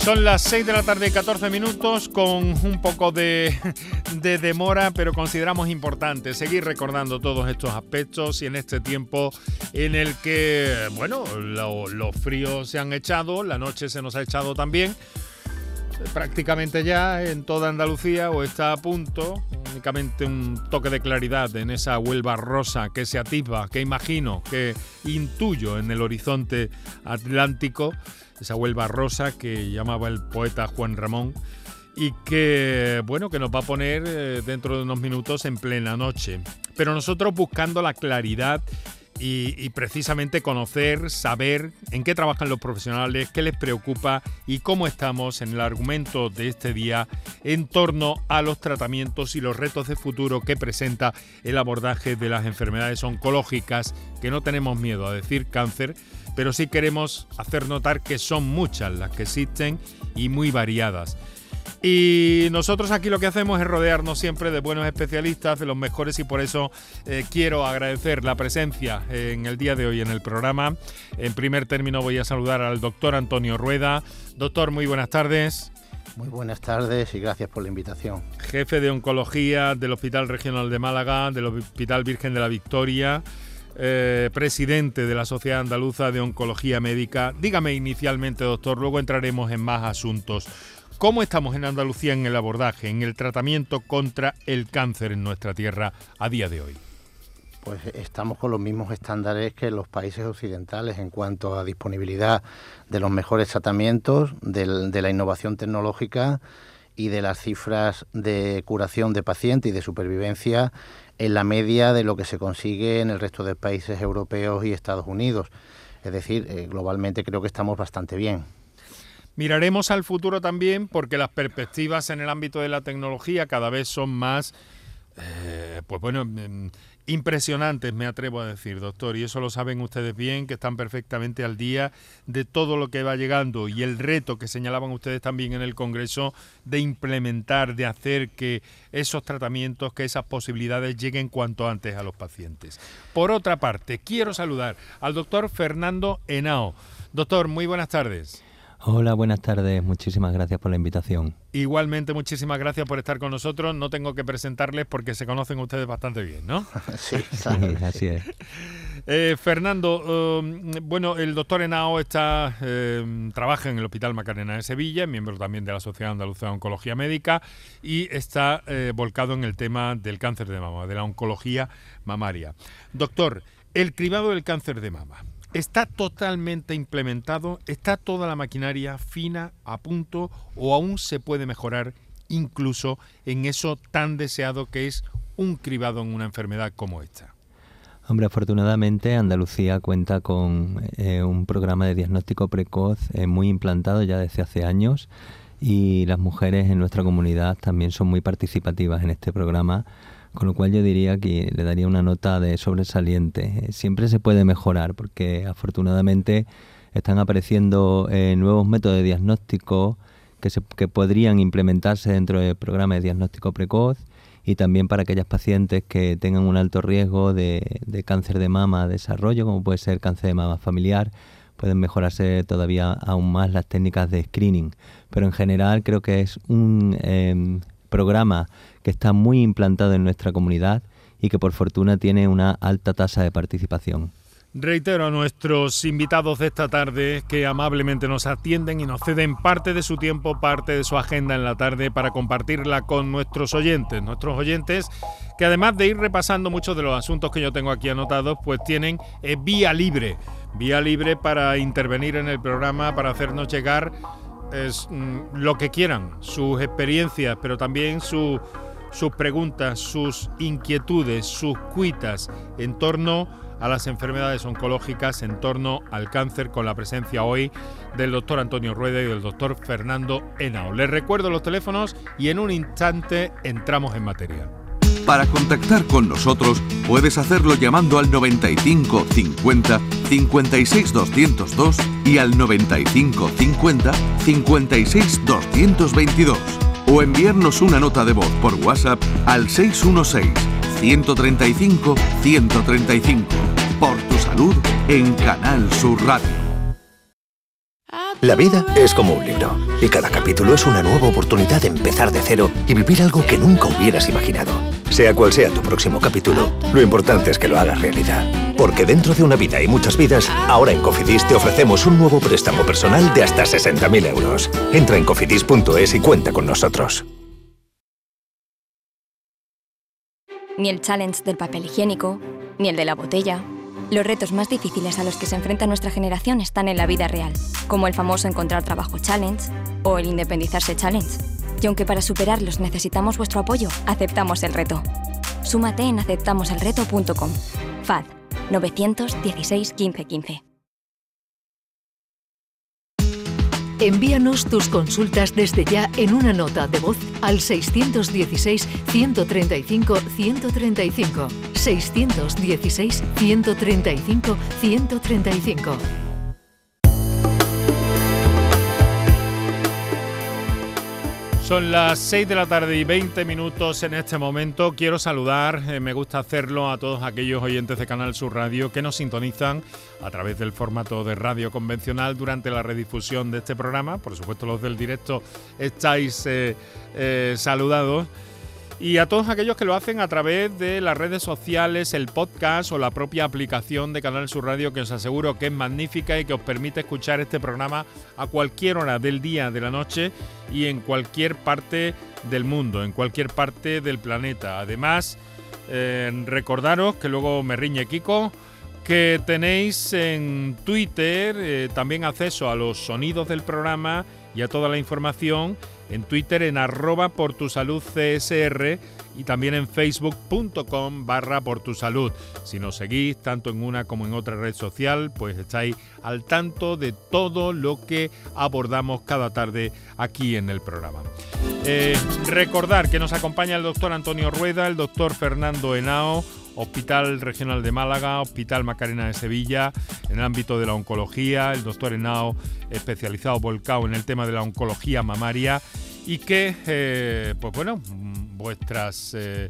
Son las 6 de la tarde, 14 minutos, con un poco de, demora, pero consideramos importante seguir recordando todos estos aspectos y en este tiempo en el que, bueno, los fríos se han echado, la noche se nos ha echado también, prácticamente ya en toda Andalucía o está a punto, únicamente un toque de claridad en esa Huelva rosa que se atisba, que imagino, que intuyo en el horizonte atlántico esa Huelva rosa que llamaba el poeta Juan Ramón y que, bueno, que nos va a poner eh, dentro de unos minutos en plena noche. Pero nosotros buscando la claridad y, precisamente conocer, saber en qué trabajan los profesionales, qué les preocupa y cómo estamos en el argumento de este día en torno a los tratamientos y los retos de futuro que presenta el abordaje de las enfermedades oncológicas, que no tenemos miedo a decir cáncer, pero sí queremos hacer notar que son muchas las que existen y muy variadas. Y nosotros aquí lo que hacemos es rodearnos siempre de buenos especialistas, de los mejores, y por eso eh, quiero agradecer la presencia en el día de hoy en el programa. En primer término voy a saludar al doctor Antonio Rueda. Doctor, muy buenas tardes. Muy buenas tardes y gracias por la invitación. Jefe de Oncología del Hospital Regional de Málaga, del Hospital Virgen de la Victoria. Eh, presidente de la Sociedad Andaluza de Oncología Médica. Dígame inicialmente, doctor, luego entraremos en más asuntos. ¿Cómo estamos en Andalucía en el abordaje, en el tratamiento contra el cáncer en nuestra tierra a día de hoy? Pues estamos con los mismos estándares que los países occidentales en cuanto a disponibilidad de los mejores tratamientos, de la innovación tecnológica y de las cifras de curación de pacientes y de supervivencia en la media de lo que se consigue en el resto de países europeos y Estados Unidos. Es decir, eh, globalmente creo que estamos bastante bien. Miraremos al futuro también porque las perspectivas en el ámbito de la tecnología cada vez son más, eh, pues bueno, mm, impresionantes, me atrevo a decir, doctor, y eso lo saben ustedes bien, que están perfectamente al día de todo lo que va llegando y el reto que señalaban ustedes también en el Congreso de implementar, de hacer que esos tratamientos, que esas posibilidades lleguen cuanto antes a los pacientes. Por otra parte, quiero saludar al doctor Fernando Henao. Doctor, muy buenas tardes. Hola, buenas tardes. Muchísimas gracias por la invitación. Igualmente, muchísimas gracias por estar con nosotros. No tengo que presentarles porque se conocen ustedes bastante bien, ¿no? sí, así es. Eh, Fernando, um, bueno, el doctor Henao está, eh, trabaja en el Hospital Macarena de Sevilla, miembro también de la Sociedad Andaluza de Oncología Médica y está eh, volcado en el tema del cáncer de mama, de la oncología mamaria. Doctor, el cribado del cáncer de mama. ¿Está totalmente implementado? ¿Está toda la maquinaria fina, a punto o aún se puede mejorar incluso en eso tan deseado que es un cribado en una enfermedad como esta? Hombre, afortunadamente Andalucía cuenta con eh, un programa de diagnóstico precoz eh, muy implantado ya desde hace años y las mujeres en nuestra comunidad también son muy participativas en este programa con lo cual yo diría que le daría una nota de sobresaliente. Eh, siempre se puede mejorar porque afortunadamente están apareciendo eh, nuevos métodos de diagnóstico que, se, que podrían implementarse dentro del programa de diagnóstico precoz y también para aquellas pacientes que tengan un alto riesgo de, de cáncer de mama desarrollo, como puede ser cáncer de mama familiar, pueden mejorarse todavía aún más las técnicas de screening. Pero en general creo que es un em, programa que está muy implantado en nuestra comunidad y que por fortuna tiene una alta tasa de participación. Reitero a nuestros invitados de esta tarde que amablemente nos atienden y nos ceden parte de su tiempo, parte de su agenda en la tarde para compartirla con nuestros oyentes. Nuestros oyentes que además de ir repasando muchos de los asuntos que yo tengo aquí anotados, pues tienen eh, vía libre, vía libre para intervenir en el programa, para hacernos llegar mm, lo que quieran, sus experiencias, pero también su sus preguntas, sus inquietudes, sus cuitas en torno a las enfermedades oncológicas, en torno al cáncer, con la presencia hoy del doctor Antonio Rueda y del doctor Fernando Henao. Les recuerdo los teléfonos y en un instante entramos en materia. Para contactar con nosotros puedes hacerlo llamando al 95 50 56 202 y al 95 50 56 222 o enviarnos una nota de voz por WhatsApp al 616-135-135. Por tu salud en Canal Sur Radio. La vida es como un libro y cada capítulo es una nueva oportunidad de empezar de cero y vivir algo que nunca hubieras imaginado. Sea cual sea tu próximo capítulo, lo importante es que lo hagas realidad. Porque dentro de una vida y muchas vidas, ahora en Cofidis te ofrecemos un nuevo préstamo personal de hasta 60.000 euros. Entra en cofidis.es y cuenta con nosotros. Ni el challenge del papel higiénico, ni el de la botella los retos más difíciles a los que se enfrenta nuestra generación están en la vida real, como el famoso Encontrar Trabajo Challenge o el Independizarse Challenge. Y aunque para superarlos necesitamos vuestro apoyo, aceptamos el reto. Súmate en aceptamoselreto.com. FAD 916 1515. Envíanos tus consultas desde ya en una nota de voz al 616-135-135. 616-135-135. Son las 6 de la tarde y 20 minutos en este momento. Quiero saludar, eh, me gusta hacerlo a todos aquellos oyentes de Canal Sur Radio que nos sintonizan a través del formato de radio convencional durante la redifusión de este programa. Por supuesto, los del directo estáis eh, eh, saludados y a todos aquellos que lo hacen a través de las redes sociales, el podcast o la propia aplicación de Canal Sur Radio que os aseguro que es magnífica y que os permite escuchar este programa a cualquier hora del día, de la noche y en cualquier parte del mundo, en cualquier parte del planeta. Además, eh, recordaros que luego me riñe Kiko que tenéis en Twitter eh, también acceso a los sonidos del programa y a toda la información en Twitter en arroba por tu salud y también en facebook.com barra por tu salud. Si nos seguís tanto en una como en otra red social, pues estáis al tanto de todo lo que abordamos cada tarde aquí en el programa. Eh, recordar que nos acompaña el doctor Antonio Rueda, el doctor Fernando Henao, Hospital Regional de Málaga, Hospital Macarena de Sevilla, en el ámbito de la oncología, el doctor Henao especializado volcado en el tema de la oncología mamaria y que, eh, pues bueno, vuestras, eh,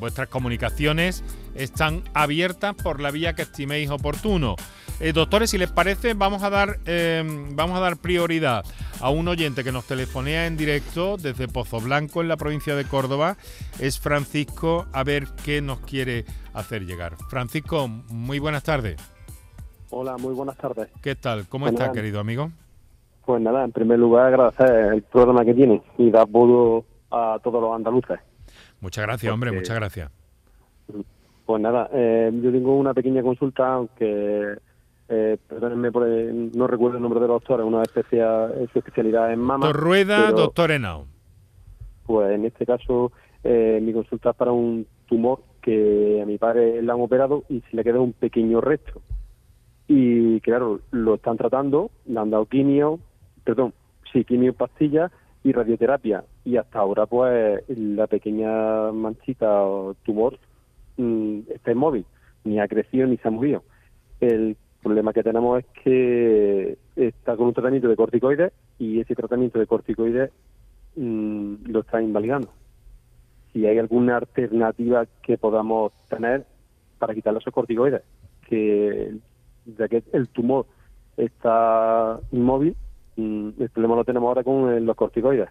vuestras comunicaciones están abiertas por la vía que estiméis oportuno. Eh, doctores, si les parece, vamos a dar vamos a dar prioridad a un oyente que nos telefonea en directo desde Pozo Blanco en la provincia de Córdoba. Es Francisco, a ver qué nos quiere hacer llegar. Francisco, muy buenas tardes. Hola, muy buenas tardes. ¿Qué tal? ¿Cómo está, querido amigo? Pues nada, en primer lugar agradecer el programa que tiene y dar apoyo a todos los andaluces. Muchas gracias, hombre, muchas gracias. Pues nada, eh, yo tengo una pequeña consulta, aunque eh, perdónenme, por no recuerdo el nombre de los doctores, una especia, su especialidad en mama. Doctor Rueda, doctor Henao. Pues en este caso, eh, mi consulta es para un tumor que a mi padre le han operado y se le queda un pequeño resto. Y claro, lo están tratando, le han dado quimio, perdón, sí, quimio pastillas y radioterapia. Y hasta ahora, pues, la pequeña manchita o tumor mm, está inmóvil, ni ha crecido ni se ha movido. El problema que tenemos es que está con un tratamiento de corticoides y ese tratamiento de corticoides mm, lo está invalidando. Si hay alguna alternativa que podamos tener para quitar esos corticoides, que ya que el tumor está inmóvil, el problema lo tenemos ahora con los corticoides.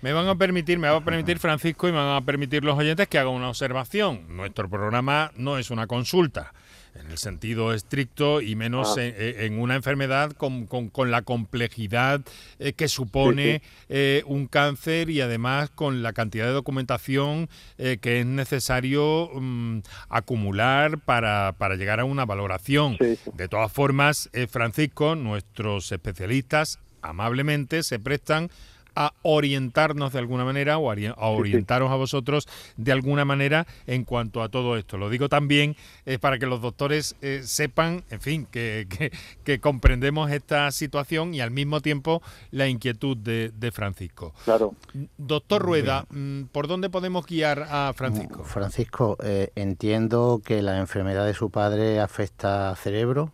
Me van a permitir, me va a permitir Francisco y me van a permitir los oyentes que haga una observación. Nuestro programa no es una consulta en el sentido estricto y menos ah. en, una enfermedad con, la complejidad eh, que supone eh, un cáncer y además con la cantidad de documentación eh, que es necesario mm, acumular para, para, llegar a una valoración. De todas formas, Francisco, nuestros especialistas amablemente se prestan a orientarnos de alguna manera o a orientaros a vosotros de alguna manera en cuanto a todo esto. Lo digo también eh, para que los doctores eh, sepan, en fin, que, que, comprendemos esta situación y al mismo tiempo la inquietud de, Francisco. Claro. Doctor Rueda, mm, ¿por dónde podemos guiar a Francisco? Francisco, eh, entiendo que la enfermedad de su padre afecta al cerebro,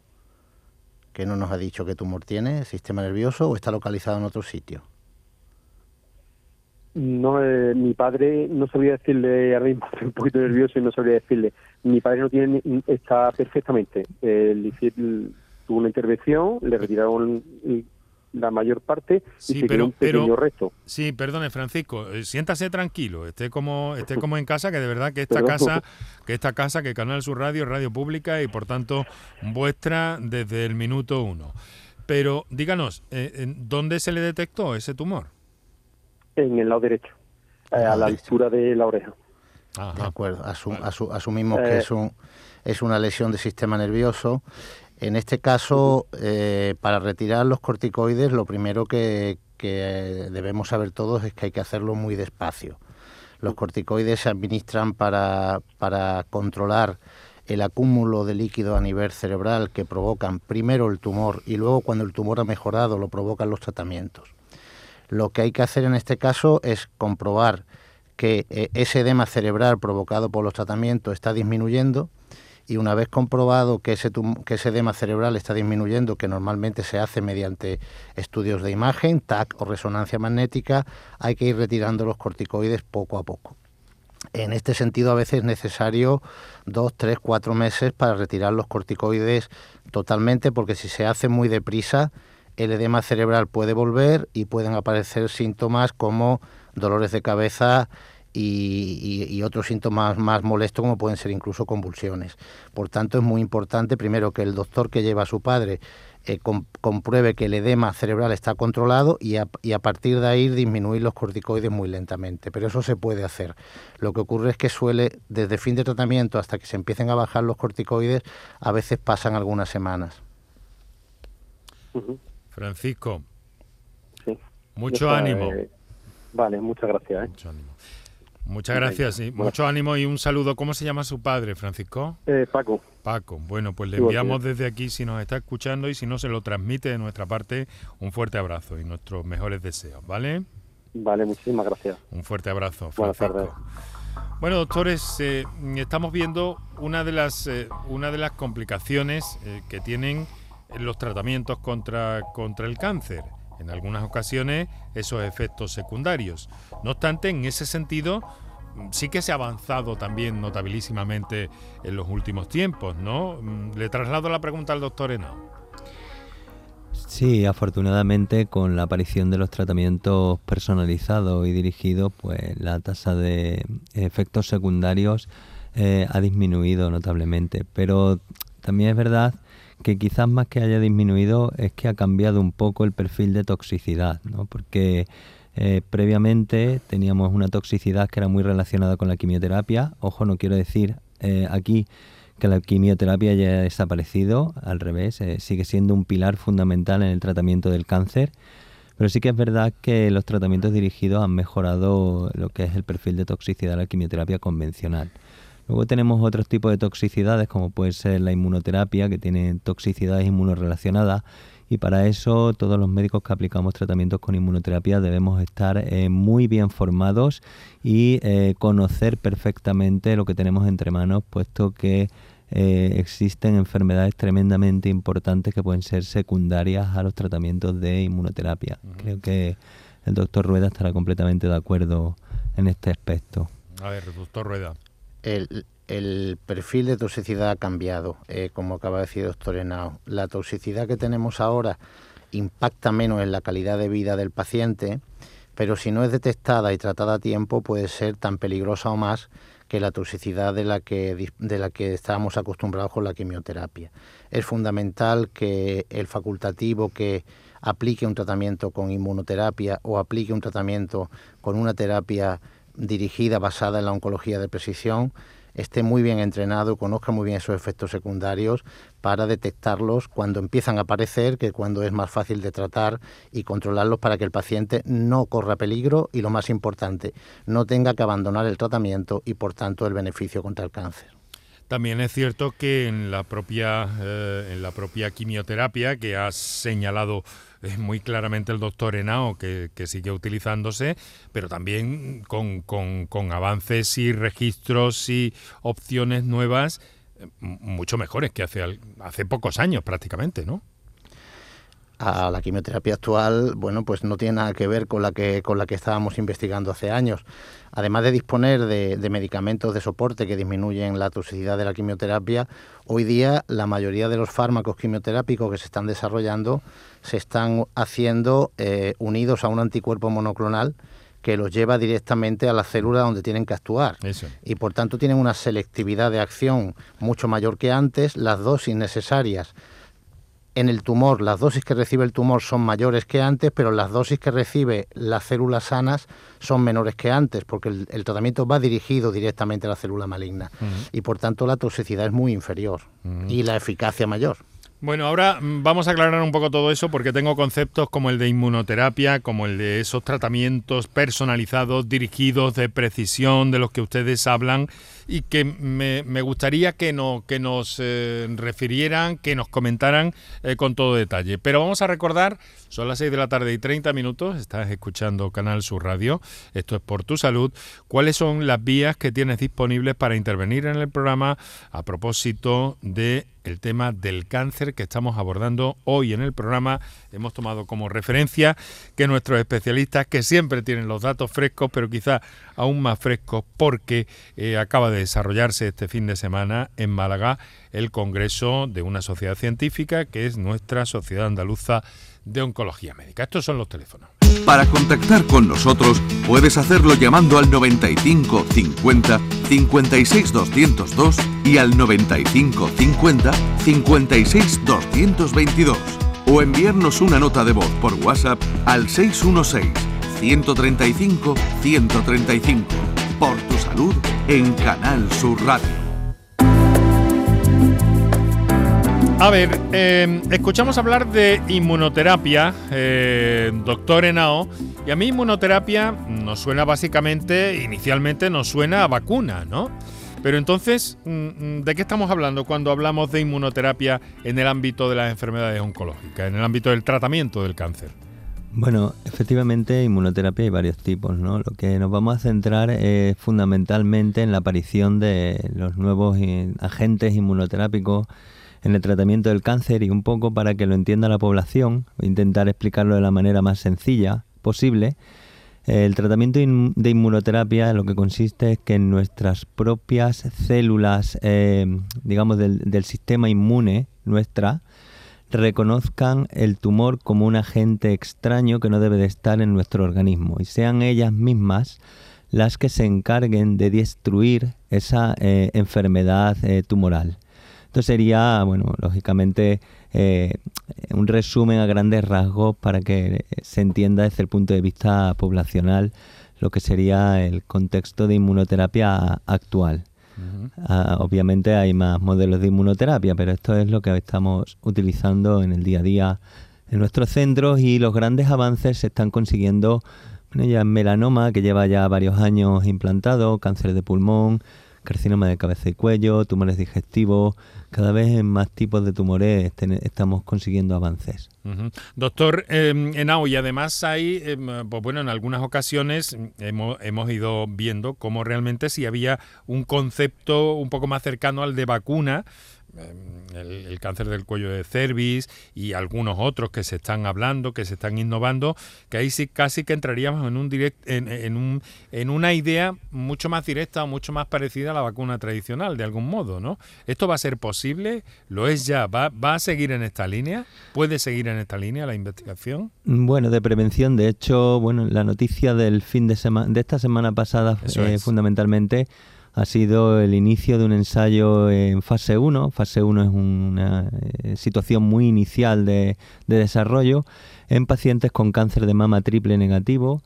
que no nos ha dicho qué tumor tiene, sistema nervioso o está localizado en otro sitio. No, eh, mi padre no sabría decirle, ahora mismo estoy un poquito nervioso y no sabría decirle. Mi padre no tiene, está perfectamente. tuvo una intervención, le retiraron la mayor parte sí, y se pero, un pequeño resto. Sí, perdone Francisco, eh, siéntase tranquilo, esté como esté como en casa, que de verdad que esta casa, que esta casa, que Canal Sur Radio, Radio Pública y por tanto vuestra desde el minuto uno. Pero díganos, eh, ¿dónde se le detectó ese tumor? En el lado derecho, eh, a la altura de la oreja. De acuerdo, asumimos que es, un, es una lesión del sistema nervioso. En este caso, eh, para retirar los corticoides, lo primero que, debemos saber todos es que hay que hacerlo muy despacio. Los corticoides se administran para, para controlar el acúmulo de líquido a nivel cerebral que provocan primero el tumor y luego cuando el tumor ha mejorado lo provocan los tratamientos. Lo que hay que hacer en este caso es comprobar que eh, ese edema cerebral provocado por los tratamientos está disminuyendo y una vez comprobado que ese, que ese edema cerebral está disminuyendo, que normalmente se hace mediante estudios de imagen, TAC o resonancia magnética, hay que ir retirando los corticoides poco a poco. En este sentido, a veces es necesario dos, tres, cuatro meses para retirar los corticoides totalmente, porque si se hace muy deprisa, el edema cerebral puede volver y pueden aparecer síntomas como dolores de cabeza y, otros síntomas más molestos como pueden ser incluso convulsiones. Por tanto, es muy importante primero que el doctor que lleva a su padre eh, compruebe que el edema cerebral está controlado y a, y a, partir de ahí disminuir los corticoides muy lentamente. Pero eso se puede hacer. Lo que ocurre es que suele, desde fin de tratamiento hasta que se empiecen a bajar los corticoides, a veces pasan algunas semanas. Francisco, mucho ánimo. Vale, muchas gracias. ¿eh? Mucho ánimo. Muchas gracias, y mucho ánimo y un saludo. ¿Cómo se llama su padre, Francisco? Eh, Paco. Paco, bueno, pues le enviamos desde aquí, si nos está escuchando y si no se lo transmite de nuestra parte, un fuerte abrazo y nuestros mejores deseos, ¿vale? Vale, muchísimas gracias. Un fuerte abrazo, Francisco. Bueno, doctores, eh, estamos viendo una de las, eh, una de las complicaciones que tienen los tratamientos contra, contra el cáncer en algunas ocasiones esos efectos secundarios. No obstante, en ese sentido, sí que se ha avanzado también notabilísimamente en los últimos tiempos, ¿no? Mm, le traslado la pregunta al doctor Henao. Sí, afortunadamente con la aparición de los tratamientos personalizados y dirigidos, pues la tasa de efectos secundarios eh, ha disminuido notablemente. Pero también es verdad que quizás más que haya disminuido es que ha cambiado un poco el perfil de toxicidad, ¿no? porque eh, previamente teníamos una toxicidad que era muy relacionada con la quimioterapia. Ojo, no quiero decir eh, aquí que la quimioterapia haya desaparecido, al revés, eh, sigue siendo un pilar fundamental en el tratamiento del cáncer. Pero sí que es verdad que los tratamientos dirigidos han mejorado lo que es el perfil de toxicidad de la quimioterapia convencional. Luego tenemos otros tipos de toxicidades, como puede ser la inmunoterapia, que tiene toxicidades inmunorelacionadas. Y para eso todos los médicos que aplicamos tratamientos con inmunoterapia debemos estar eh, muy bien formados y eh, conocer perfectamente lo que tenemos entre manos, puesto que eh, existen enfermedades tremendamente importantes que pueden ser secundarias a los tratamientos de inmunoterapia. Creo que el doctor Rueda estará completamente de acuerdo en este aspecto. A ver, doctor Rueda el, perfil de toxicidad ha cambiado, eh, como acaba de decir doctor Henao. La toxicidad que tenemos ahora impacta menos en la calidad de vida del paciente, pero si no es detectada y tratada a tiempo puede ser tan peligrosa o más que la toxicidad de la que, de la que estábamos acostumbrados con la quimioterapia. Es fundamental que el facultativo que aplique un tratamiento con inmunoterapia o aplique un tratamiento con una terapia dirigida basada en la oncología de precisión esté muy bien entrenado, conozca muy bien esos efectos secundarios para detectarlos cuando empiezan a aparecer, que cuando es más fácil de tratar y controlarlos para que el paciente no corra peligro y lo más importante, no tenga que abandonar el tratamiento y por tanto el beneficio contra el cáncer. También es cierto que en la propia, eh, en la propia quimioterapia que ha señalado muy claramente el doctor Henao que, sigue utilizándose, pero también con, con, avances y registros y opciones nuevas eh, mucho mejores que hace, hace pocos años prácticamente, ¿no? a la quimioterapia actual, bueno, pues no tiene nada que ver con la que, con la que estábamos investigando hace años. Además de disponer de, de medicamentos de soporte que disminuyen la toxicidad de la quimioterapia, hoy día la mayoría de los fármacos quimioterápicos que se están desarrollando se están haciendo eh, unidos a un anticuerpo monoclonal que los lleva directamente a la célula donde tienen que actuar. Y por tanto tienen una selectividad de acción mucho mayor que antes, las dosis necesarias en el tumor, las dosis que recibe el tumor son mayores que antes, pero las dosis que recibe las células sanas son menores que antes, porque el, tratamiento va dirigido directamente a la célula maligna. Y por tanto la toxicidad es muy inferior y la eficacia mayor. Bueno, ahora mm, vamos a aclarar un poco todo eso porque tengo conceptos como el de inmunoterapia, como el de esos tratamientos personalizados, dirigidos, de precisión, de los que ustedes hablan y que me, gustaría que, no, que nos eh, refirieran, que nos comentaran eh, con todo detalle. Pero vamos a recordar, son las 6 de la tarde y 30 minutos, estás escuchando Canal Sur Radio, esto es por tu salud, cuáles son las vías que tienes disponibles para intervenir en el programa a propósito de el tema del cáncer que estamos abordando hoy en el programa. Hemos tomado como referencia que nuestros especialistas, que siempre tienen los datos frescos, pero quizá aún más frescos porque eh, acaba de desarrollarse este fin de semana en Málaga el Congreso de una sociedad científica que es nuestra Sociedad Andaluza de Oncología Médica. Estos son los teléfonos. Para contactar con nosotros puedes hacerlo llamando al 95 50 56 202 y al 95 50 56 222 o enviarnos una nota de voz por WhatsApp al 616 135 135 por salud en Canal Sur Radio. A ver, em, escuchamos hablar de inmunoterapia, eh, doctor Enao, y a mí inmunoterapia nos suena básicamente, inicialmente nos suena a vacuna, ¿no? Pero entonces, mm, mm, ¿de qué estamos hablando cuando hablamos de inmunoterapia en el ámbito de las enfermedades oncológicas, en el ámbito del tratamiento del cáncer? Bueno, efectivamente, inmunoterapia hay varios tipos, ¿no? Lo que nos vamos a centrar es fundamentalmente en la aparición de los nuevos agentes inmunoterápicos en el tratamiento del cáncer y un poco para que lo entienda la población, intentar explicarlo de la manera más sencilla posible. El tratamiento de inmunoterapia lo que consiste es que en nuestras propias células, eh, digamos, del, del sistema inmune nuestra, reconozcan el tumor como un agente extraño que no debe de estar en nuestro organismo y sean ellas mismas las que se encarguen de destruir esa eh, enfermedad eh, tumoral. Esto sería, bueno, lógicamente eh, un resumen a grandes rasgos para que se entienda desde el punto de vista poblacional lo que sería el contexto de inmunoterapia actual. Ah, obviamente hay más modelos de inmunoterapia, pero esto es lo que estamos utilizando en el día a día en nuestros centros y los grandes avances se están consiguiendo bueno, ya en melanoma, que lleva ya varios años implantado, cáncer de pulmón, carcinoma de cabeza y cuello, tumores digestivos, cada vez en más tipos de tumores estamos consiguiendo avances. Doctor eh, y además hay, em, pues bueno, en algunas ocasiones hemos, hemos ido viendo cómo realmente si había un concepto un poco más cercano al de vacuna, El, cáncer del cuello de cervix y algunos otros que se están hablando, que se están innovando, que ahí sí casi que entraríamos en un direct, en, un, en una idea mucho más directa o mucho más parecida a la vacuna tradicional, de algún modo, ¿no? ¿Esto va a ser posible? ¿Lo es ya? ¿Va, va a seguir en esta línea? ¿Puede seguir en esta línea la investigación? Bueno, de prevención, de hecho, bueno, la noticia del fin de semana, de esta semana pasada, eh, fundamentalmente, ha sido el inicio de un ensayo en fase 1. Fase 1 es una eh, situación muy inicial de, desarrollo en pacientes con cáncer de mama triple negativo,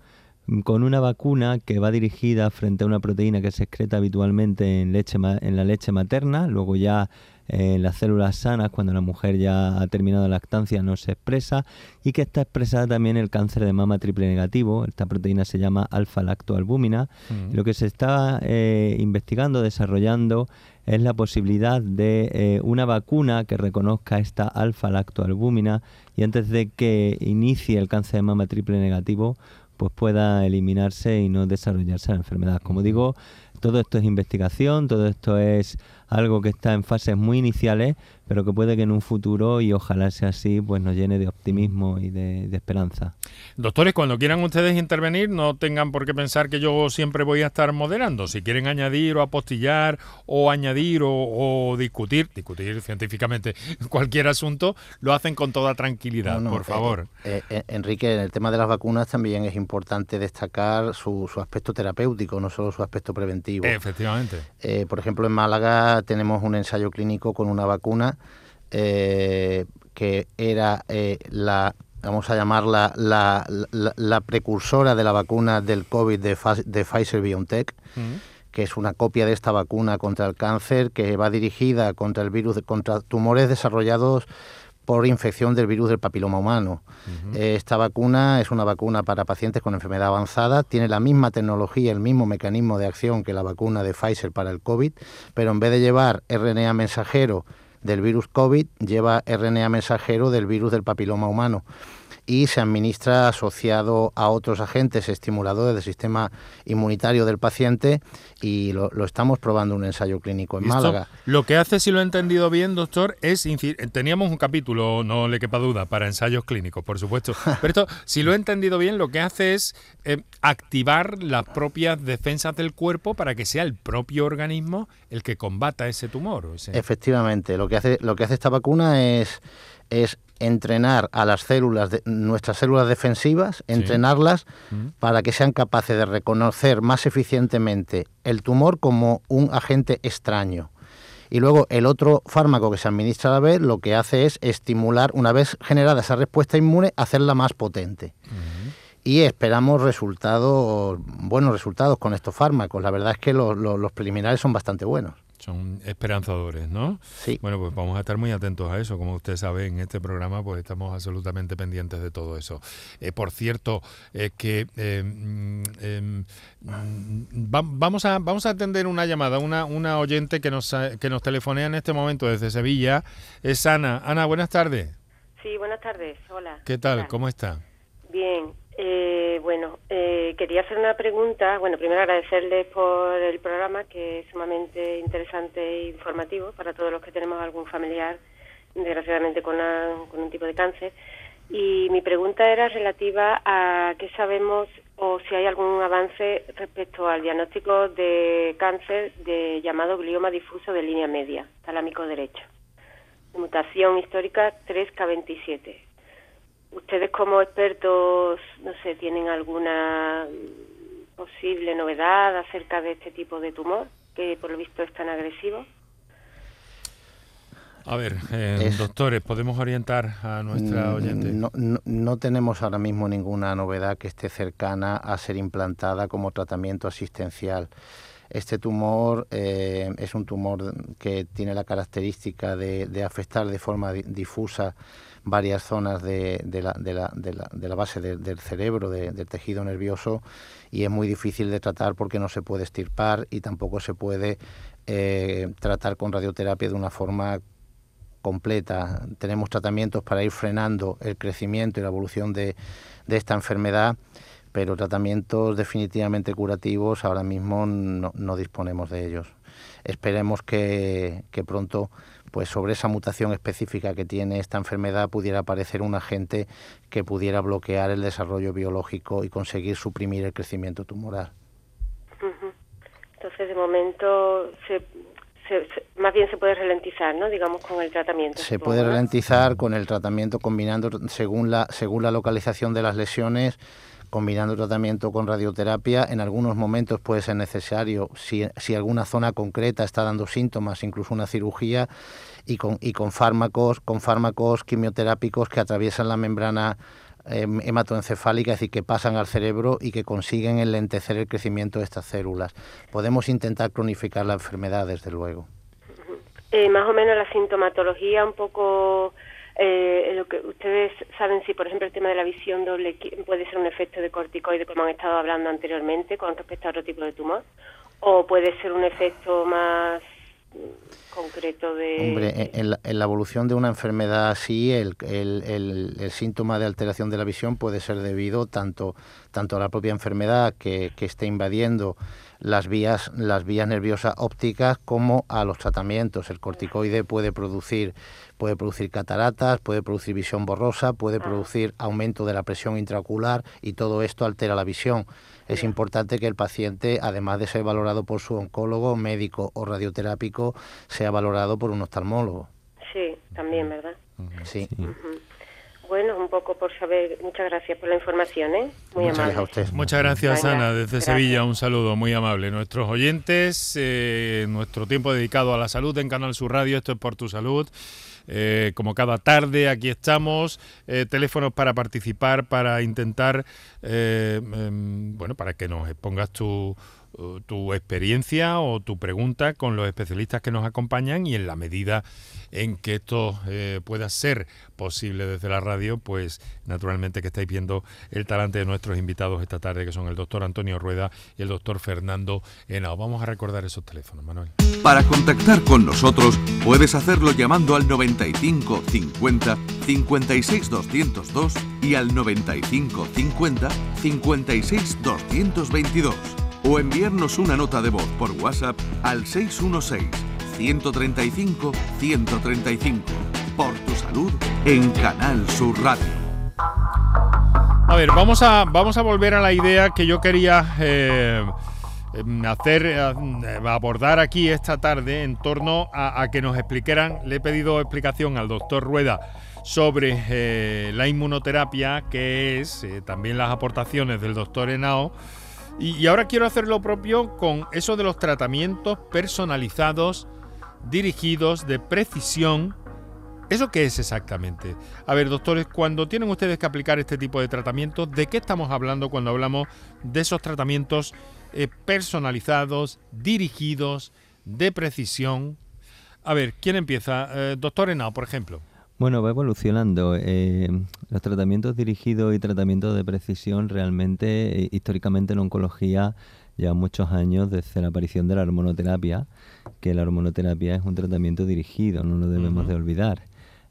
con una vacuna que va dirigida frente a una proteína que se excreta habitualmente en, leche, en la leche materna, luego ya en las células sanas, cuando la mujer ya ha terminado la lactancia, no se expresa y que está expresada también el cáncer de mama triple negativo. Esta proteína se llama alfa-lactoalbúmina. Mm. Lo que se está eh, investigando, desarrollando, es la posibilidad de eh, una vacuna que reconozca esta alfa-lactoalbúmina y antes de que inicie el cáncer de mama triple negativo, pues pueda eliminarse y no desarrollarse la enfermedad. Como digo, todo esto es investigación, todo esto es algo que está en fases muy iniciales, pero que puede que en un futuro, y ojalá sea así, pues nos llene de optimismo y de, esperanza. Doctores, cuando quieran ustedes intervenir, no tengan por qué pensar que yo siempre voy a estar moderando. Si quieren añadir o apostillar o añadir o, discutir, discutir científicamente cualquier asunto, lo hacen con toda tranquilidad, por favor. Eh, eh, Enrique, en el tema de las vacunas también es importante destacar su, aspecto terapéutico, no solo su aspecto preventivo. Efectivamente. Eh, por ejemplo, en Málaga tenemos un ensayo clínico con una vacuna que era la vamos a llamarla la, la, precursora de la vacuna del COVID de, de Pfizer BioNTech, que es una copia de esta vacuna contra el cáncer que va dirigida contra el virus, contra tumores desarrollados por infección del virus del papiloma humano. Eh, esta vacuna es una vacuna para pacientes con enfermedad avanzada, tiene la misma tecnología, el mismo mecanismo de acción que la vacuna de Pfizer para el COVID, pero en vez de llevar RNA mensajero del virus COVID, lleva RNA mensajero del virus del papiloma humano y se administra asociado a otros agentes estimuladores del sistema inmunitario del paciente y lo, estamos probando en un ensayo clínico en Málaga. Lo que hace, si lo he entendido bien, doctor, es teníamos un capítulo, no le quepa duda, para ensayos clínicos, por supuesto. Pero esto, si lo he entendido bien, lo que hace es eh, activar las propias defensas del cuerpo para que sea el propio organismo el que combata ese tumor. Efectivamente, lo que hace, lo que hace esta vacuna es es entrenar a las células, de, nuestras células defensivas, entrenarlas mm. para que sean capaces de reconocer más eficientemente el tumor como un agente extraño. Y luego el otro fármaco que se administra a la vez lo que hace es estimular, una vez generada esa respuesta inmune, hacerla más potente. Y esperamos resultados, buenos resultados con estos fármacos. La verdad es que los preliminares son bastante buenos. Son esperanzadores, ¿no? Sí. Bueno, pues vamos a estar muy atentos a eso. Como usted sabe, en este programa pues estamos absolutamente pendientes de todo eso. Eh, por cierto, es que eh, mm, em, vamos, a, vamos a atender una llamada, una, una oyente que nos, que nos telefonea en este momento desde Sevilla. Es Ana. Ana, buenas tardes. Sí, buenas tardes. Hola. ¿Qué tal? ¿Cómo está? Bien. Eh, bueno, eh, quería hacer una pregunta. Bueno, primero agradecerles por el programa, que es sumamente interesante e informativo para todos los que tenemos algún familiar, desgraciadamente, con, con un tipo de cáncer. Y mi pregunta era relativa a qué sabemos o si hay algún avance respecto al diagnóstico de cáncer de llamado glioma difuso de línea media, talámico derecho, mutación histórica 3K27 ustedes como expertos, no sé, ¿tienen alguna posible novedad acerca de este tipo de tumor que por lo visto es tan agresivo? A ver, eh, doctores, ¿podemos orientar a nuestra mm, oyente? No, no, tenemos ahora mismo ninguna novedad que esté cercana a ser implantada como tratamiento asistencial. Este tumor eh, es un tumor que tiene la característica de, de afectar de forma difusa varias zonas de, de, la, de, la, base del cerebro, del tejido nervioso, y es muy difícil de tratar porque no se puede estirpar y tampoco se puede eh, tratar con radioterapia de una forma completa. Tenemos tratamientos para ir frenando el crecimiento y la evolución de, esta enfermedad, pero tratamientos definitivamente curativos ahora mismo no, disponemos de ellos. Esperemos que pronto pues sobre esa mutación específica que tiene esta enfermedad pudiera aparecer un agente que pudiera bloquear el desarrollo biológico y conseguir suprimir el crecimiento tumoral. Entonces, de momento, más bien se puede ralentizar, ¿no? Digamos, con el tratamiento. Se puede ralentizar con el tratamiento combinando, según la, según la localización de las lesiones, combinando tratamiento con radioterapia. En algunos momentos puede ser necesario, si, si alguna zona concreta está dando síntomas, incluso una cirugía, y con, y con fármacos, con fármacos quimioterápicos que atraviesan la membrana em, hematoencefálica, es decir, que pasan al cerebro y que consiguen enlentecer el crecimiento de estas células. Podemos intentar cronificar la enfermedad, desde luego. Eh, más o menos la sintomatología un poco eh, lo que ustedes saben si, por ejemplo, el tema de la visión doble puede ser un efecto de corticoide, como han estado hablando anteriormente, con respecto a otro tipo de tumor, o puede ser un efecto más concreto de... Hombre, en la, evolución de una enfermedad así, el, el, el, síntoma de alteración de la visión puede ser debido tanto, tanto a la propia enfermedad que, que esté invadiendo las vías, las vías nerviosas ópticas como a los tratamientos. El corticoide puede producir, puede producir cataratas, puede producir visión borrosa, puede ah. producir aumento de la presión intraocular y todo esto altera la visión. Es importante que el paciente, además de ser valorado por su oncólogo, médico o radioterápico, sea valorado por un oftalmólogo. Sí, también, ¿verdad? Sí. Bueno, un poco por saber. Muchas gracias por la información, ¿eh? Muy Muchas amable. Gracias Muchas gracias, Ana, desde Sevilla. Un saludo muy amable. Nuestros oyentes, eh, nuestro tiempo dedicado a la salud en Canal Sur Radio, esto es por tu salud. Eh, como cada tarde, aquí estamos. Eh, teléfonos para participar, para intentar, em, bueno, para que nos expongas tu tu experiencia o tu pregunta con los especialistas que nos acompañan y en la medida en que esto eh, pueda ser posible desde la radio, pues naturalmente que estáis viendo el talante de nuestros invitados esta tarde, que son el doctor Antonio Rueda y el doctor Fernando Henao. Vamos a recordar esos teléfonos, Manuel. Para contactar con nosotros puedes hacerlo llamando al 95 50 56 202 y al 95 50 56 222 o enviarnos una nota de voz por WhatsApp al 616-135-135. Por tu salud en Canal Sur Radio. A ver, vamos a, vamos a volver a la idea que yo quería eh, hacer, eh, abordar aquí esta tarde en torno a, que nos explicaran, le he pedido explicación al doctor Rueda sobre eh, la inmunoterapia, que es también las aportaciones del doctor Henao y, ahora quiero hacer lo propio con eso de los tratamientos personalizados, dirigidos, de precisión. ¿Eso qué es exactamente? A ver, doctores, cuando tienen ustedes que aplicar este tipo de tratamientos, ¿de qué estamos hablando cuando hablamos de esos tratamientos eh, personalizados, dirigidos, de precisión? A ver, ¿quién empieza? Eh, doctor por ejemplo. Bueno, va evolucionando. Eh, los tratamientos dirigidos y tratamientos de precisión realmente, eh, históricamente en oncología, llevan muchos años desde la aparición de la hormonoterapia, que la hormonoterapia es un tratamiento dirigido, no lo debemos de olvidar.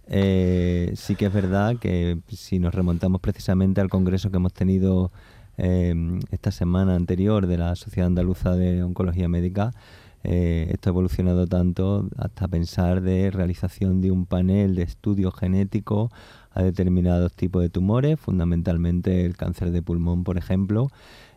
Eh, sí que es verdad que si nos remontamos precisamente al congreso que hemos tenido esta semana anterior de la Sociedad Andaluza de Oncología Médica, eh, esto ha evolucionado tanto hasta pensar de realización de un panel de estudio genético a determinados tipos de tumores, fundamentalmente el cáncer de pulmón, por ejemplo,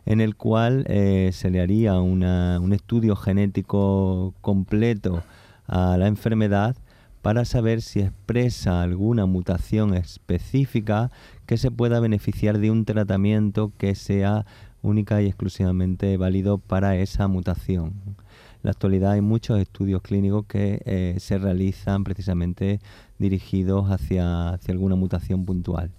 en el cual eh, se le haría un estudio genético completo a la enfermedad para saber si expresa alguna mutación específica que se pueda beneficiar de un tratamiento que sea única y exclusivamente válido para esa mutación. En la actualidad hay muchos estudios clínicos que eh, se realizan precisamente dirigidos hacia, hacia, alguna mutación puntual.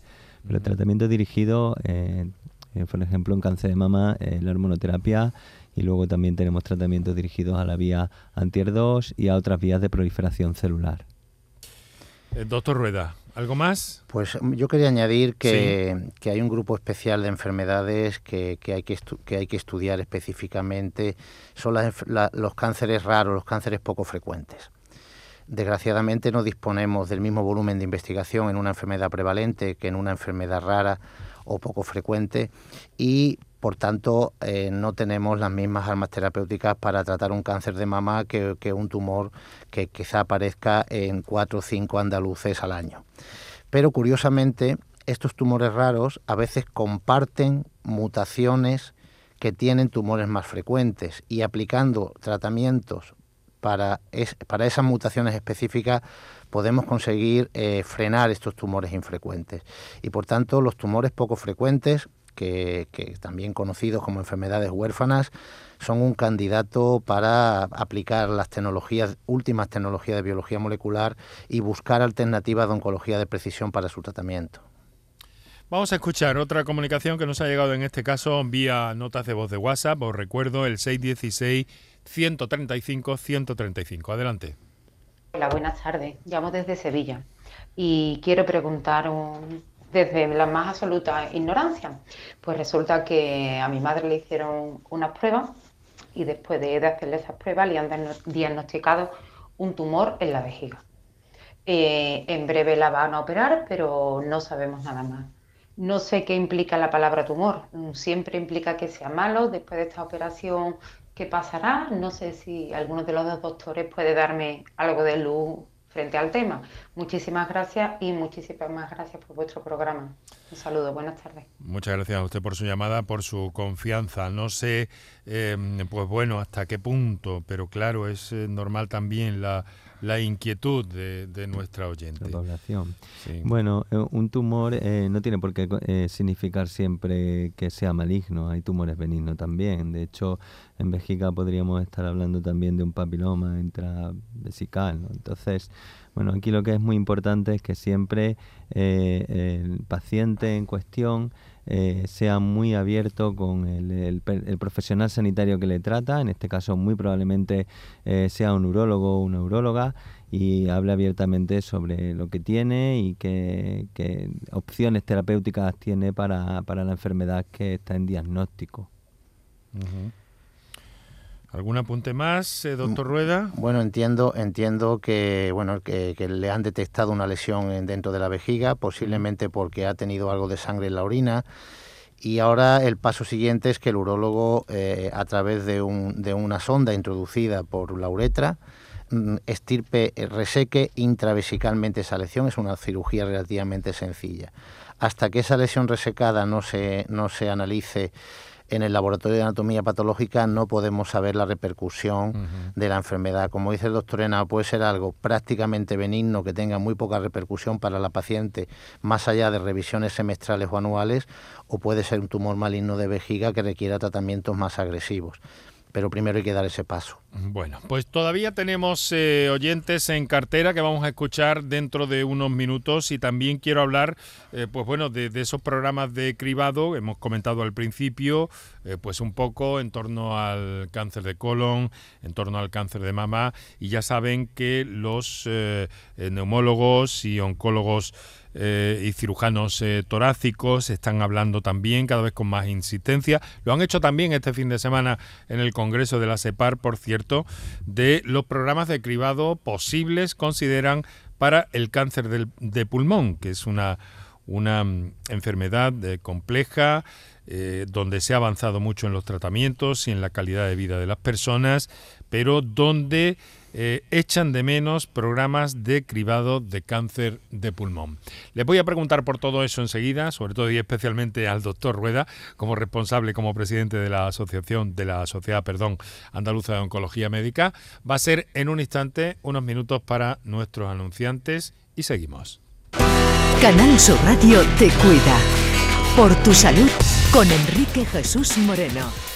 Pero el tratamiento dirigido, eh, eh, por ejemplo, en cáncer de mama, la hormonoterapia y luego también tenemos tratamientos dirigidos a la vía anti-2 y a otras vías de proliferación celular. doctor Rueda, ¿Algo más? Pues mm, yo quería añadir que, hay un grupo especial de enfermedades que, hay, que, que hay que estudiar específicamente. Son los cánceres raros, los cánceres poco frecuentes. Desgraciadamente no disponemos del mismo volumen de investigación en una enfermedad prevalente que en una enfermedad rara o poco frecuente y por tanto, eh, no tenemos las mismas armas terapéuticas para tratar un cáncer de mama que, un tumor que quizá aparezca en cuatro o cinco andaluces al año. Pero curiosamente, estos tumores raros a veces comparten mutaciones que tienen tumores más frecuentes y aplicando tratamientos para, para esas mutaciones específicas podemos conseguir eh, frenar estos tumores infrecuentes. Y por tanto, los tumores poco frecuentes que, también conocidos como enfermedades huérfanas, son un candidato para aplicar las tecnologías, últimas tecnologías de biología molecular y buscar alternativas de oncología de precisión para su tratamiento. Vamos a escuchar otra comunicación que nos ha llegado en este caso vía notas de voz de WhatsApp. Os recuerdo el 616 135 135. Adelante. Hola, buenas tardes. Llamo desde Sevilla y quiero preguntar un, desde la más absoluta ignorancia. Pues resulta que a mi madre le hicieron unas pruebas y después de, hacerle esas pruebas le han diagnosticado un tumor en la vejiga. Eh, en breve la van a operar, pero no sabemos nada más. No sé qué implica la palabra tumor. Siempre implica que sea malo. Después de esta operación qué pasará. No sé si alguno de los dos doctores puede darme algo de luz frente al tema. Muchísimas gracias y muchísimas gracias por vuestro programa. Un saludo, buenas tardes. Muchas gracias a usted por su llamada, por su confianza. No sé, em, pues bueno, hasta qué punto, pero claro, es eh, normal también la, la inquietud de, nuestra oyente. población. Bueno, eh, un tumor eh, no tiene por qué significar siempre que sea maligno. Hay tumores benignos también. De hecho, en vejiga podríamos estar hablando también de un papiloma intravesical. Entonces, bueno, aquí lo que es muy importante es que siempre eh, el paciente en cuestión eh, sea muy abierto con el, profesional sanitario que le trata, en este caso muy probablemente eh, sea un urólogo o una uróloga, y hable abiertamente sobre lo que tiene y qué, opciones terapéuticas tiene para, la enfermedad que está en diagnóstico. ¿Algún apunte más, eh, doctor Rueda? Bueno, entiendo, entiendo que bueno que, le han detectado una lesión dentro de la vejiga, posiblemente porque ha tenido algo de sangre en la orina. Y ahora el paso siguiente es que el urólogo, eh, a través de, un, de una sonda introducida por la uretra, mm, estirpe, eh, reseque intravesicalmente esa lesión. Es una cirugía relativamente sencilla. Hasta que esa lesión resecada no se, no se analice en el laboratorio de anatomía patológica no podemos saber la repercusión de la enfermedad. Como dice el doctor Ena, puede ser algo prácticamente benigno que tenga muy poca repercusión para la paciente, más allá de revisiones semestrales o anuales, o puede ser un tumor maligno de vejiga que requiera tratamientos más agresivos pero primero hay que dar ese paso. Bueno, pues todavía tenemos eh, oyentes en cartera que vamos a escuchar dentro de unos minutos y también quiero hablar, eh, pues bueno, de, esos programas de cribado, hemos comentado al principio, eh, pues un poco en torno al cáncer de colon, en torno al cáncer de mama y ya saben que los neumólogos y oncólogos eh, y cirujanos eh, torácicos están hablando también cada vez con más insistencia. Lo han hecho también este fin de semana en el Congreso de la SEPAR, por cierto, de los programas de cribado posibles, consideran, para el cáncer de pulmón, que es una, una mm, enfermedad eh, compleja. donde se ha avanzado mucho en los tratamientos y en la calidad de vida de las personas, pero donde eh, echan de menos programas de cribado de cáncer de pulmón. Les voy a preguntar por todo eso enseguida, sobre todo y especialmente al doctor Rueda, como responsable, como presidente de la asociación, de la Sociedad, perdón, Andaluza de Oncología Médica. Va a ser en un instante, unos minutos para nuestros anunciantes y seguimos. Canal Sur te cuida. Por tu salud con Enrique Jesús Moreno.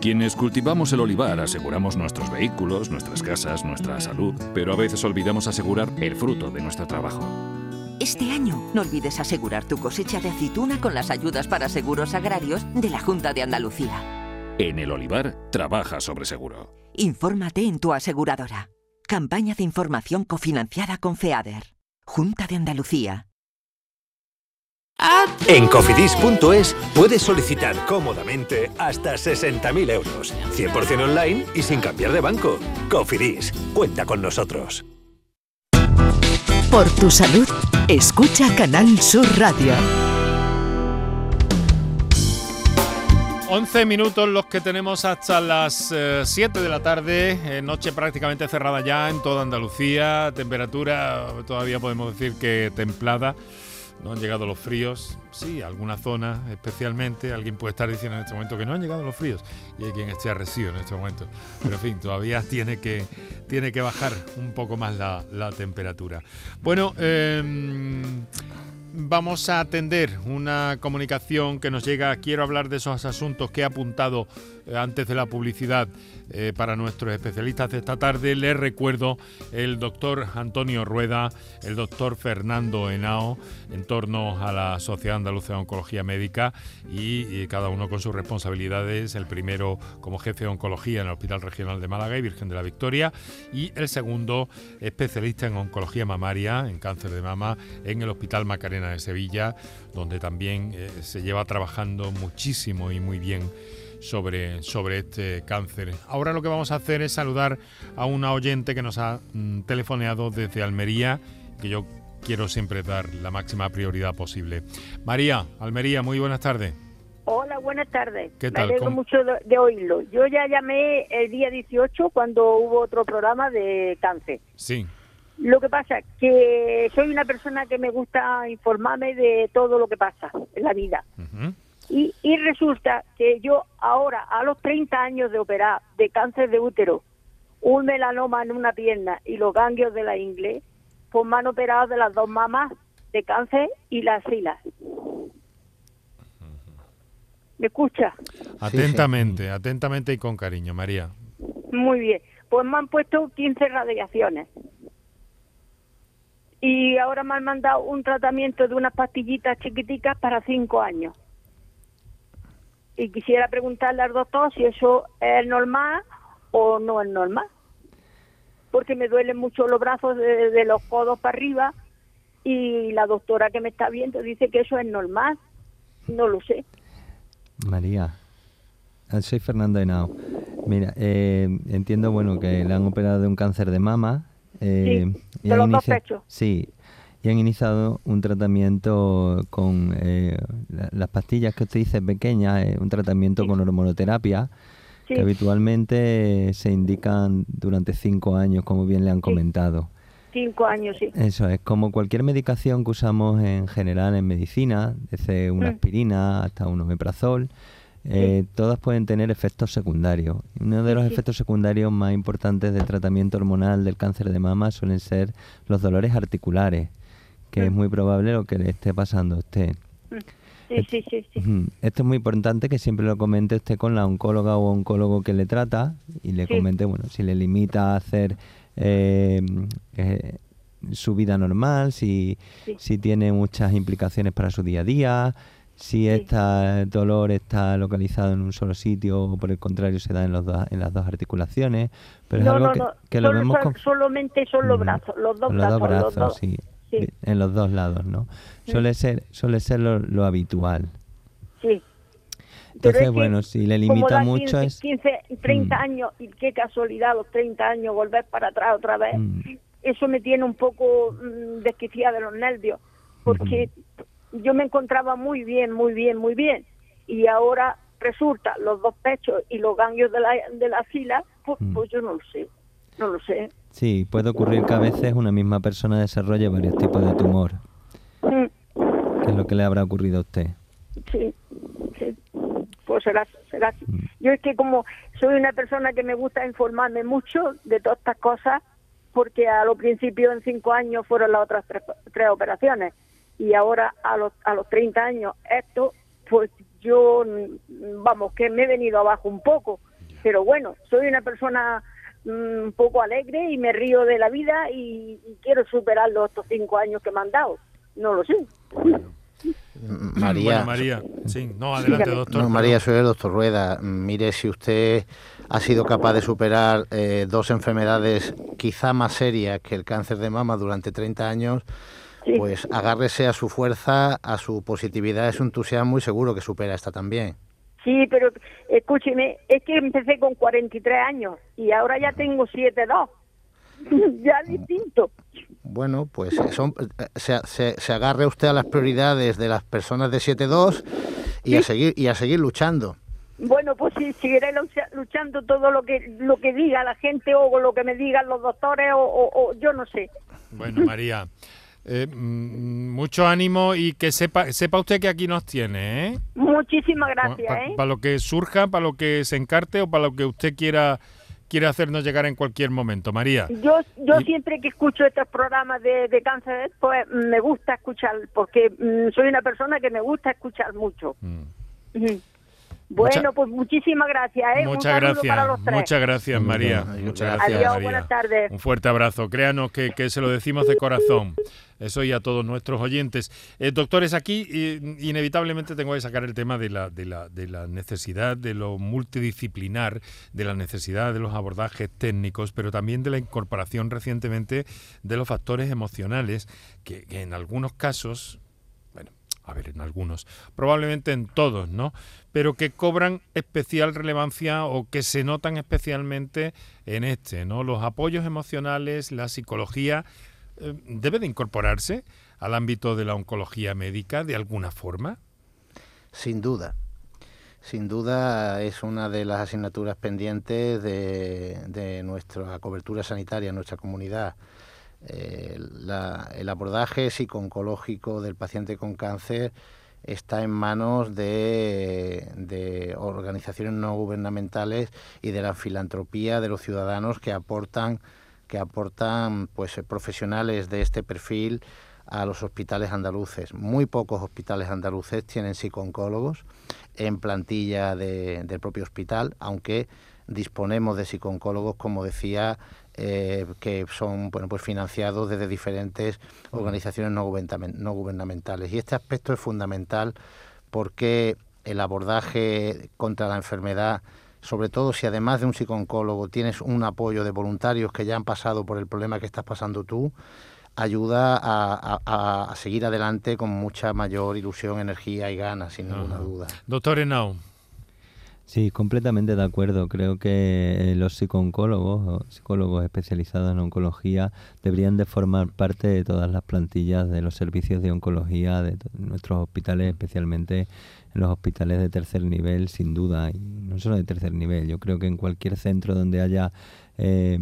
Quienes cultivamos el olivar aseguramos nuestros vehículos, nuestras casas, nuestra salud, pero a veces olvidamos asegurar el fruto de nuestro trabajo. Este año no olvides asegurar tu cosecha de aceituna con las ayudas para seguros agrarios de la Junta de Andalucía. En el olivar trabaja sobre seguro. Infórmate en tu aseguradora. Campaña de información cofinanciada con FEADER. Junta de Andalucía. En cofidis.es puedes solicitar cómodamente hasta 60.000 euros, 100% online y sin cambiar de banco. Cofidis, cuenta con nosotros. Por tu salud, escucha Canal Sur Radio. 11 minutos los que tenemos hasta las 7 eh, de la tarde, eh, noche prácticamente cerrada ya en toda Andalucía, temperatura todavía podemos decir que templada, no han llegado los fríos, sí, alguna zona especialmente, alguien puede estar diciendo en este momento que no han llegado los fríos y hay quien esté arrecido en este momento, pero en fin, todavía tiene que, tiene que bajar un poco más la, la temperatura. Bueno, eh, vamos a atender una comunicación que nos llega. Quiero hablar de esos asuntos que he apuntado eh, antes de la publicidad eh, para nuestros especialistas de esta tarde. Les recuerdo el doctor Antonio Rueda, el doctor Fernando Henao, en torno a la Sociedad Andaluza de Oncología Médica y, cada uno con sus responsabilidades. El primero como jefe de oncología en el Hospital Regional de Málaga y Virgen de la Victoria y el segundo especialista en oncología mamaria, en cáncer de mama, en el Hospital Macarena de Sevilla, donde también eh, se lleva trabajando muchísimo y muy bien sobre, sobre este cáncer. Ahora lo que vamos a hacer es saludar a una oyente que nos ha mm, telefoneado desde Almería, que yo quiero siempre dar la máxima prioridad posible. María, Almería, muy buenas tardes. Hola, buenas tardes. ¿Qué tal? Me alegro mucho de, oírlo. Yo ya llamé el día 18 cuando hubo otro programa de cáncer. Sí. Lo que pasa es que soy una persona que me gusta informarme de todo lo que pasa en la vida. Y, resulta que yo ahora, a los 30 años de operar de cáncer de útero, un melanoma en una pierna y los ganglios de la ingle, pues me han operado de las dos mamas de cáncer y las filas. ¿Me escucha? Atentamente, atentamente y con cariño, María. Muy bien. Pues me han puesto 15 radiaciones. Y ahora me han mandado un tratamiento de unas pastillitas chiquiticas para 5 años y quisiera preguntarle al doctor si eso es normal o no es normal. Porque me duelen mucho los brazos de, los codos para arriba y la doctora que me está viendo dice que eso es normal. No lo sé. María, ah, soy Fernando Henao. Mira, eh, entiendo bueno que le han operado de un cáncer de mama. Eh, sí, de los dos pechos. Sí, y han iniciado un tratamiento con eh, las pastillas que usted dice pequeñas, eh, un tratamiento con hormonoterapia, que habitualmente se indican durante cinco años, como bien le han comentado. Cinco años, sí. Eso es, como cualquier medicación que usamos en general en medicina, desde una mm. aspirina hasta un omeprazol, eh, todas pueden tener efectos secundarios. Uno de los efectos secundarios más importantes del tratamiento hormonal del cáncer de mama suelen ser los dolores articulares que es mm. muy probable lo que le esté pasando a usted. Mm. Sí, sí, sí, sí. Esto es muy importante que siempre lo comente usted con la oncóloga o oncólogo que le trata y le comente, bueno, si le limita a hacer eh, eh, su vida normal, si, si tiene muchas implicaciones para su día a día, si este dolor está localizado en un solo sitio o por el contrario se da en, los en las dos articulaciones. Pero es algo que, lo vemos solamente son los brazos, los dos brazos. Los dos sí en los dos lados, ¿no? Suele ser, suele ser lo, habitual. Sí. Entonces, bueno, si le limita mucho 15, es... 15, 30 mm. años, y qué casualidad los 30 años volver para atrás otra vez, mm. eso me tiene un poco mm, desquiciada de los nervios, porque yo me encontraba muy bien, muy bien, muy bien, y ahora resulta los dos pechos y los ganglios de la, de la fila, pues, pues yo no lo sé, no lo sé. Sí, puede ocurrir que a veces una misma persona desarrolle varios tipos de tumor. ¿Qué es lo que le habrá ocurrido a usted? Sí, sí. Pues será, será así. Mm. Yo es que como soy una persona que me gusta informarme mucho de todas estas cosas, porque a lo principio en cinco años fueron las otras tres, tres operaciones y ahora a los, a los 30 años esto, pues yo, vamos, que me he venido abajo un poco. Pero bueno, soy una persona Mm, un poco alegre y me río de la vida y, quiero superar los estos cinco años que me han dado. No lo sé. María, María, sí, no, adelante, doctor. No, María, soy el doctor Rueda. Mire, si usted ha sido capaz de superar eh, dos enfermedades quizá más serias que el cáncer de mama durante 30 años, pues agárrese a su fuerza, a su positividad, a su entusiasmo y seguro que supera esta también. Sí, pero escúcheme, es que empecé con 43 años y ahora ya tengo 7-2. ya distinto. Bueno, pues son, se, se, agarre usted a las prioridades de las personas de 7-2 y, a seguir, y a seguir luchando. Bueno, pues sí, seguiré luchando todo lo que lo que diga la gente o lo que me digan los doctores o, yo no sé. Bueno, María, eh, mm, mucho ánimo y que sepa sepa usted que aquí nos tiene, ¿eh? Muchísimas gracias, Para ¿eh? lo que surja, para lo que se encarte o para lo que usted quiera quiera hacernos llegar en cualquier momento, María. Yo yo siempre que escucho estos programas de, cáncer, pues me gusta escuchar, porque mm, soy una persona que me gusta escuchar mucho. Mm. Bueno, pues muchísimas gracias. ¿eh? Muchas gracias. Muchas gracias, María. Muchas gracias, Adiós, buenas tardes. Un fuerte abrazo. Créanos que, se lo decimos de corazón. Eso y a todos nuestros oyentes. Eh, doctores, aquí inevitablemente tengo que sacar el tema de la, de, la, de la necesidad de lo multidisciplinar, de la necesidad de los abordajes técnicos, pero también de la incorporación recientemente de los factores emocionales, que en algunos casos a ver, en algunos, probablemente en todos, ¿no? Pero que cobran especial relevancia o que se notan especialmente en este, ¿no? Los apoyos emocionales, la psicología, eh, ¿debe de incorporarse al ámbito de la oncología médica de alguna forma? Sin duda. Sin duda es una de las asignaturas pendientes de, de nuestra cobertura sanitaria en nuestra comunidad. Eh, el abordaje psico-oncológico del paciente con cáncer está en manos de, organizaciones no gubernamentales y de la filantropía de los ciudadanos que aportan que aportan pues profesionales de este perfil a los hospitales andaluces. Muy pocos hospitales andaluces tienen psico-oncólogos en plantilla del propio hospital, aunque disponemos de psico-oncólogos, como decía, eh, que son bueno, pues financiados desde diferentes organizaciones no, gubernamentales. Y este aspecto es fundamental porque el abordaje contra la enfermedad, sobre todo si además de un psicooncólogo tienes un apoyo de voluntarios que ya han pasado por el problema que estás pasando tú, ayuda a, seguir adelante con mucha mayor ilusión, energía y ganas, sin ninguna duda. Doctor Henao. Sí, completamente de acuerdo. Creo que eh, los psicooncólogos o psicólogos especializados en oncología deberían de formar parte de todas las plantillas de los servicios de oncología de nuestros hospitales, especialmente en los hospitales de tercer nivel, sin duda, y no solo de tercer nivel. Yo creo que en cualquier centro donde haya eh,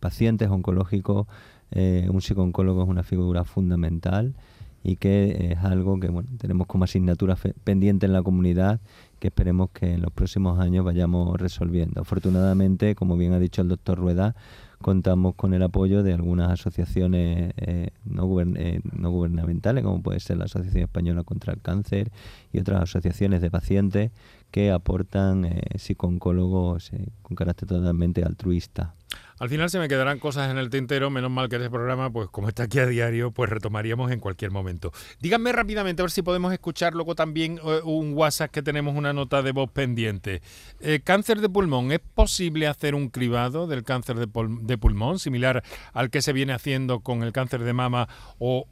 pacientes oncológicos, eh, un psicooncólogo es una figura fundamental y que es algo que bueno, tenemos como asignatura pendiente en la comunidad que esperemos que en los próximos años vayamos resolviendo. Afortunadamente, como bien ha dicho el doctor Rueda, contamos con el apoyo de algunas asociaciones eh, no, eh, gubernamentales, como puede ser la Asociación Española contra el Cáncer y otras asociaciones de pacientes que aportan eh, psicooncólogos eh, con carácter totalmente altruista. Al final se me quedarán cosas en el tintero, menos mal que este programa, pues como está aquí a diario, pues retomaríamos en cualquier momento. Díganme rápidamente a ver si podemos escuchar luego también eh, un WhatsApp que tenemos una nota de voz pendiente. Eh, cáncer de pulmón, ¿es posible hacer un cribado del cáncer de, pulmón, similar al que se viene haciendo con el cáncer de mama o,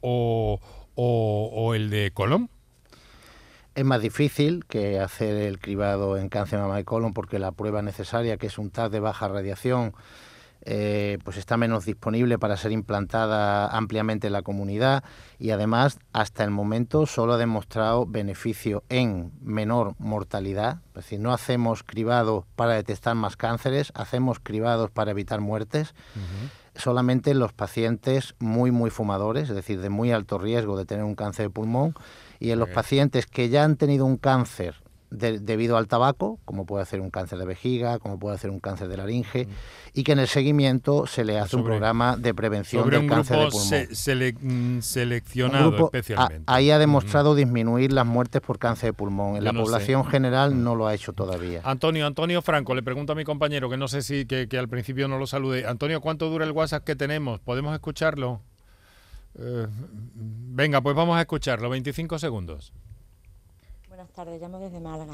o el de colon? Es más difícil que hacer el cribado en cáncer de mama y colon porque la prueba necesaria, que es un TAC de baja radiación, eh, pues está menos disponible para ser implantada ampliamente en la comunidad y además hasta el momento solo ha demostrado beneficio en menor mortalidad, es decir, no hacemos cribados para detectar más cánceres, hacemos cribados para evitar muertes. Solamente en los pacientes muy, muy fumadores, es decir, de muy alto riesgo de tener un cáncer de pulmón, y en los pacientes que ya han tenido un cáncer debido al tabaco, como puede hacer un cáncer de vejiga, como puede hacer un cáncer de laringe, mm. y que en el seguimiento se le hace un programa de prevención del cáncer de pulmón. Mm, seleccionado especialmente. ahí ha demostrado disminuir las muertes por cáncer de pulmón. En la población general mm. no lo ha hecho todavía. Antonio, Antonio Franco, le pregunto a mi compañero, que no sé si que, al principio no lo salude. Antonio, ¿cuánto dura el WhatsApp que tenemos? ¿Podemos escucharlo? Eh, venga, pues vamos a escucharlo, 25 segundos. Tardes, llamo desde Málaga.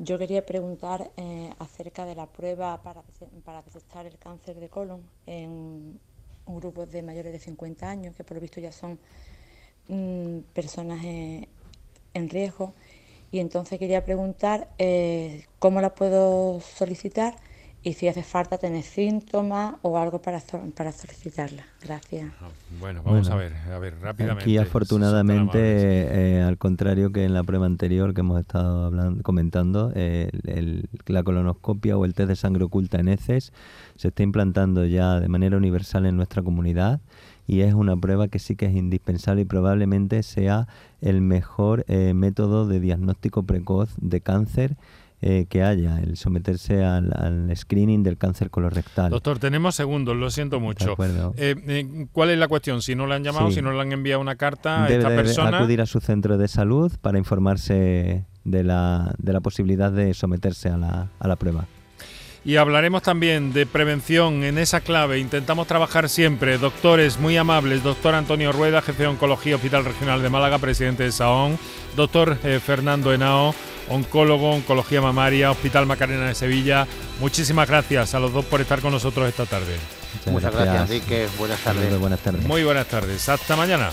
Yo quería preguntar eh, acerca de la prueba para, para, detectar el cáncer de colon en un grupo de mayores de 50 años, que por lo visto ya son mm, personas eh, en riesgo. Y entonces quería preguntar eh, cómo la puedo solicitar y si hace falta tener síntomas o algo para, para solicitarla. Gracias. Ah, bueno, vamos a ver, a ver, rápidamente. Aquí afortunadamente, eh, al contrario que en la prueba anterior que hemos estado hablando, comentando, eh, la colonoscopia o el test de sangre oculta en heces se está implantando ya de manera universal en nuestra comunidad y es una prueba que sí que es indispensable y probablemente sea el mejor eh, método de diagnóstico precoz de cáncer eh, que haya, el someterse al, screening del cáncer colorectal. Doctor, tenemos segundos, lo siento mucho. Eh, eh, ¿Cuál es la cuestión? Si no le han llamado, si no le han enviado una carta a esta persona... acudir a su centro de salud para informarse de la, de la posibilidad de someterse a la, a la prueba. Y hablaremos también de prevención en esa clave. Intentamos trabajar siempre. Doctores muy amables. Doctor Antonio Rueda, jefe de Oncología Hospital Regional de Málaga, presidente de SAON. Doctor Fernando Henao, oncólogo, oncología mamaria, Hospital Macarena de Sevilla. Muchísimas gracias a los dos por estar con nosotros esta tarde. Muchas, gracias, Enrique. Buenas tardes. Buenas tardes. Muy buenas tardes. Hasta mañana.